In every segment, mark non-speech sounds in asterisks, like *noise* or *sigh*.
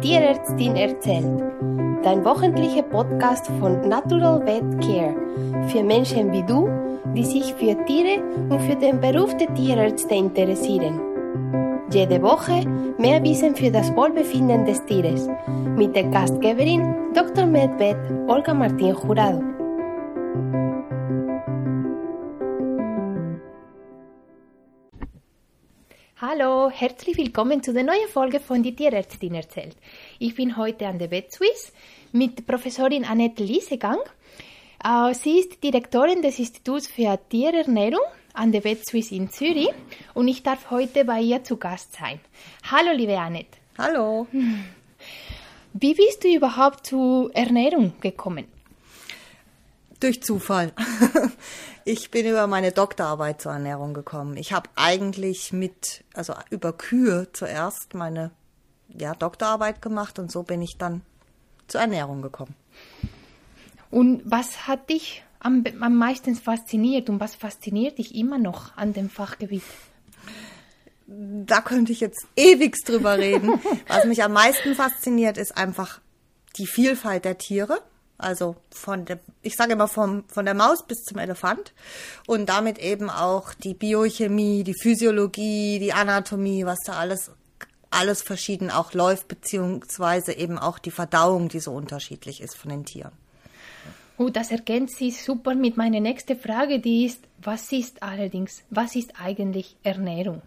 Tierärztin erzählt. Dein wöchentlicher Podcast von Natural Vet Care für Menschen wie du, die sich für Tiere und für den Beruf der Tierärzte interessieren. Jede Woche mehr Wissen für das Wohlbefinden des Tieres mit der Gastgeberin Dr. Medved Olga Martin Jurado. Hallo, herzlich willkommen zu der neuen Folge von Die Tierärztin erzählt. Ich bin heute an der VetSwiss mit Professorin Annette Liesegang. Äh, sie ist Direktorin des Instituts für Tierernährung an der VetSwiss in Zürich und ich darf heute bei ihr zu Gast sein. Hallo, liebe Annette. Hallo. Wie bist du überhaupt zur Ernährung gekommen? Durch Zufall. *laughs* Ich bin über meine Doktorarbeit zur Ernährung gekommen. Ich habe eigentlich mit, also über Kühe zuerst meine ja, Doktorarbeit gemacht und so bin ich dann zur Ernährung gekommen. Und was hat dich am, am meisten fasziniert und was fasziniert dich immer noch an dem Fachgebiet? Da könnte ich jetzt ewig drüber reden. *laughs* was mich am meisten fasziniert, ist einfach die Vielfalt der Tiere also von der, ich sage immer vom, von der Maus bis zum Elefant und damit eben auch die Biochemie, die Physiologie, die Anatomie, was da alles alles verschieden auch läuft, beziehungsweise eben auch die Verdauung, die so unterschiedlich ist von den Tieren. Oh, das ergänzt sich super mit meiner nächsten Frage, die ist, was ist allerdings, was ist eigentlich Ernährung?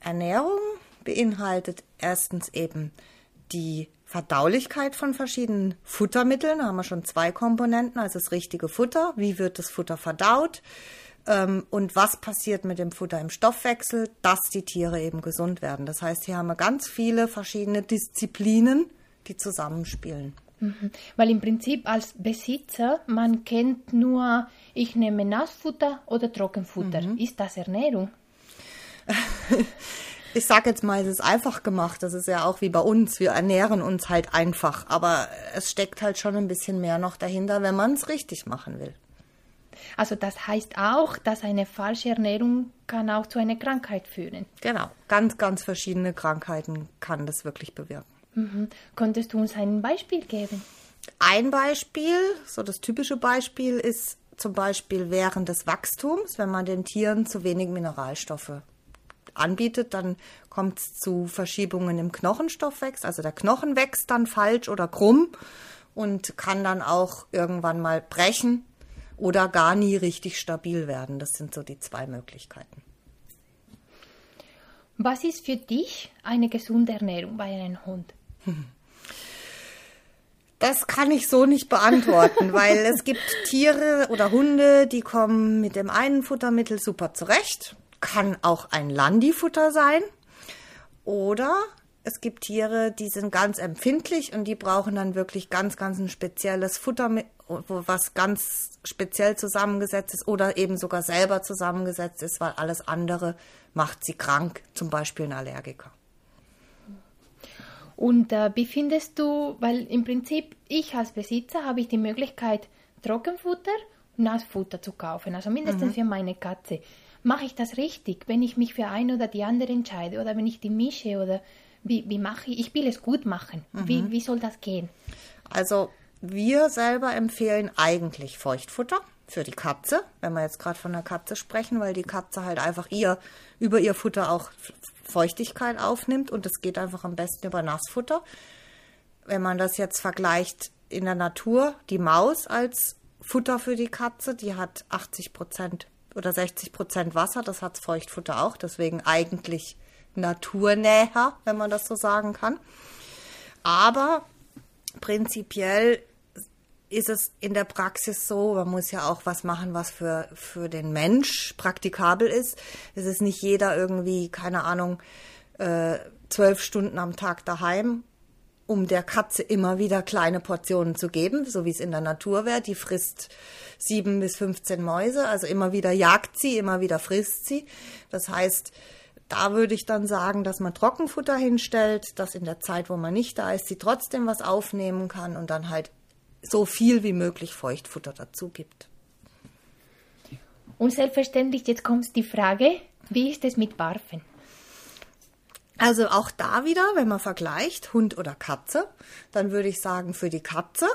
Ernährung beinhaltet erstens eben die Verdaulichkeit von verschiedenen Futtermitteln. Da haben wir schon zwei Komponenten, also das richtige Futter, wie wird das Futter verdaut ähm, und was passiert mit dem Futter im Stoffwechsel, dass die Tiere eben gesund werden. Das heißt, hier haben wir ganz viele verschiedene Disziplinen, die zusammenspielen. Mhm. Weil im Prinzip als Besitzer, man kennt nur, ich nehme Nassfutter oder Trockenfutter. Mhm. Ist das Ernährung? *laughs* ich sage jetzt mal, es ist einfach gemacht. Das ist ja auch wie bei uns. Wir ernähren uns halt einfach. Aber es steckt halt schon ein bisschen mehr noch dahinter, wenn man es richtig machen will. Also das heißt auch, dass eine falsche Ernährung kann auch zu einer Krankheit führen. Genau, ganz, ganz verschiedene Krankheiten kann das wirklich bewirken. Mhm. Könntest du uns ein Beispiel geben? Ein Beispiel, so das typische Beispiel ist zum Beispiel während des Wachstums, wenn man den Tieren zu wenig Mineralstoffe anbietet, dann kommt es zu Verschiebungen im Knochenstoffwechsel. Also der Knochen wächst dann falsch oder krumm und kann dann auch irgendwann mal brechen oder gar nie richtig stabil werden. Das sind so die zwei Möglichkeiten. Was ist für dich eine gesunde Ernährung bei einem Hund? *laughs* Das kann ich so nicht beantworten, *laughs* weil es gibt Tiere oder Hunde, die kommen mit dem einen Futtermittel super zurecht kann auch ein Landifutter sein. Oder es gibt Tiere, die sind ganz empfindlich und die brauchen dann wirklich ganz, ganz ein spezielles Futter, was ganz speziell zusammengesetzt ist oder eben sogar selber zusammengesetzt ist, weil alles andere macht sie krank, zum Beispiel ein Allergiker. Und äh, wie findest du, weil im Prinzip ich als Besitzer habe ich die Möglichkeit, Trockenfutter und Nassfutter zu kaufen, also mindestens mhm. für meine Katze mache ich das richtig, wenn ich mich für eine oder die andere entscheide oder wenn ich die mische oder wie, wie mache ich, ich will es gut machen. Mhm. Wie, wie soll das gehen? Also wir selber empfehlen eigentlich Feuchtfutter für die Katze, wenn wir jetzt gerade von der Katze sprechen, weil die Katze halt einfach ihr über ihr Futter auch Feuchtigkeit aufnimmt und es geht einfach am besten über Nassfutter. Wenn man das jetzt vergleicht in der Natur, die Maus als Futter für die Katze, die hat 80 Prozent oder 60 Prozent Wasser. Das hat Feuchtfutter auch. Deswegen eigentlich naturnäher, wenn man das so sagen kann. Aber prinzipiell ist es in der Praxis so, man muss ja auch was machen, was für, für den Mensch praktikabel ist. Es ist nicht jeder irgendwie, keine Ahnung, äh, zwölf Stunden am Tag daheim um der Katze immer wieder kleine Portionen zu geben, so wie es in der Natur wäre. Die frisst sieben bis 15 Mäuse, also immer wieder jagt sie, immer wieder frisst sie. Das heißt, da würde ich dann sagen, dass man Trockenfutter hinstellt, dass in der Zeit, wo man nicht da ist, sie trotzdem was aufnehmen kann und dann halt so viel wie möglich Feuchtfutter dazu gibt. Und selbstverständlich, jetzt kommt die Frage, wie ist es mit Barfen? Also auch da wieder, wenn man vergleicht, Hund oder Katze, dann würde ich sagen, für die Katze,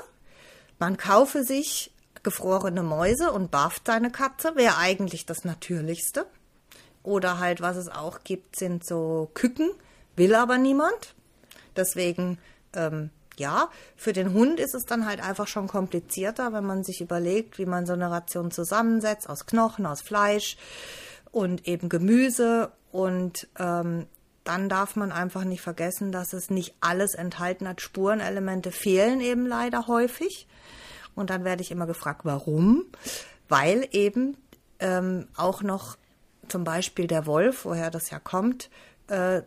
man kaufe sich gefrorene Mäuse und bafft seine Katze, wäre eigentlich das Natürlichste. Oder halt, was es auch gibt, sind so Küken, will aber niemand. Deswegen, ähm, ja, für den Hund ist es dann halt einfach schon komplizierter, wenn man sich überlegt, wie man so eine Ration zusammensetzt aus Knochen, aus Fleisch und eben Gemüse. Und ähm, dann darf man einfach nicht vergessen, dass es nicht alles enthalten hat. Spurenelemente fehlen eben leider häufig. Und dann werde ich immer gefragt, warum? Weil eben ähm, auch noch zum Beispiel der Wolf, woher das ja kommt, äh,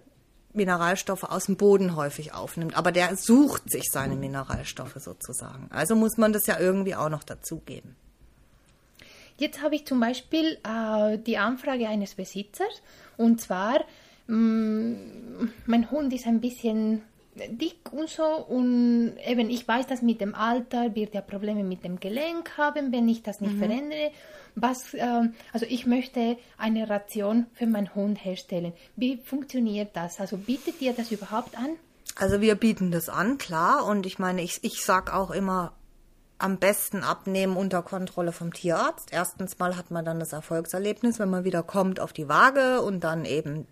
Mineralstoffe aus dem Boden häufig aufnimmt. Aber der sucht sich seine Mineralstoffe sozusagen. Also muss man das ja irgendwie auch noch dazugeben. Jetzt habe ich zum Beispiel äh, die Anfrage eines Besitzers und zwar, mein Hund ist ein bisschen dick und so und eben ich weiß, dass mit dem Alter wird er Probleme mit dem Gelenk haben, wenn ich das nicht mhm. verändere. Was, äh, also ich möchte eine Ration für meinen Hund herstellen. Wie funktioniert das? Also bietet ihr das überhaupt an? Also wir bieten das an, klar. Und ich meine, ich, ich sag auch immer, am besten abnehmen unter Kontrolle vom Tierarzt. Erstens mal hat man dann das Erfolgserlebnis, wenn man wieder kommt auf die Waage und dann eben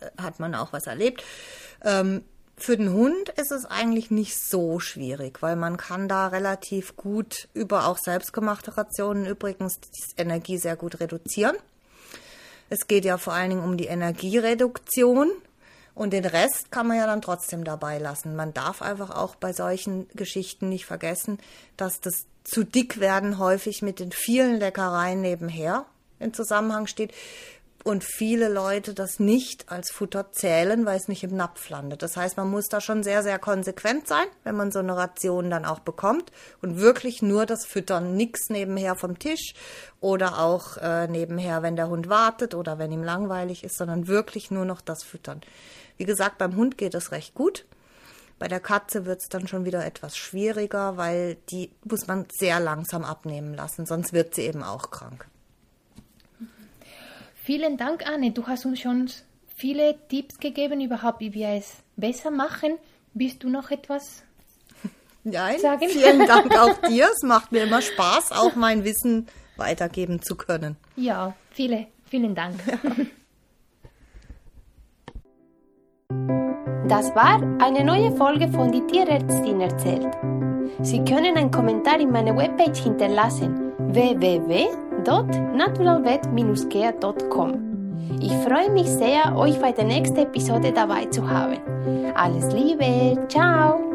äh, hat man auch was erlebt. Ähm, für den Hund ist es eigentlich nicht so schwierig, weil man kann da relativ gut über auch selbstgemachte Rationen übrigens die Energie sehr gut reduzieren. Es geht ja vor allen Dingen um die Energiereduktion und den Rest kann man ja dann trotzdem dabei lassen. Man darf einfach auch bei solchen Geschichten nicht vergessen, dass das zu dick werden häufig mit den vielen Leckereien nebenher in Zusammenhang steht und viele Leute das nicht als Futter zählen, weil es nicht im Napf landet. Das heißt, man muss da schon sehr, sehr konsequent sein, wenn man so eine Ration dann auch bekommt und wirklich nur das Füttern, nichts nebenher vom Tisch oder auch äh, nebenher, wenn der Hund wartet oder wenn ihm langweilig ist, sondern wirklich nur noch das Füttern. Wie gesagt, beim Hund geht es recht gut. Bei der Katze wird es dann schon wieder etwas schwieriger, weil die muss man sehr langsam abnehmen lassen, sonst wird sie eben auch krank. Vielen Dank, Anne. Du hast uns schon viele Tipps gegeben, überhaupt, wie wir es besser machen. Willst du noch etwas Nein, sagen? vielen *laughs* Dank auch dir. Es macht mir immer Spaß, auch mein Wissen weitergeben zu können. Ja, viele, vielen Dank. Das war eine neue Folge von Die Tierärztin erzählt. Sie können einen Kommentar in meiner Webpage hinterlassen www www.naturalvet-care.com. Ich freue mich sehr, euch bei der nächsten Episode dabei zu haben. Alles Liebe, ciao!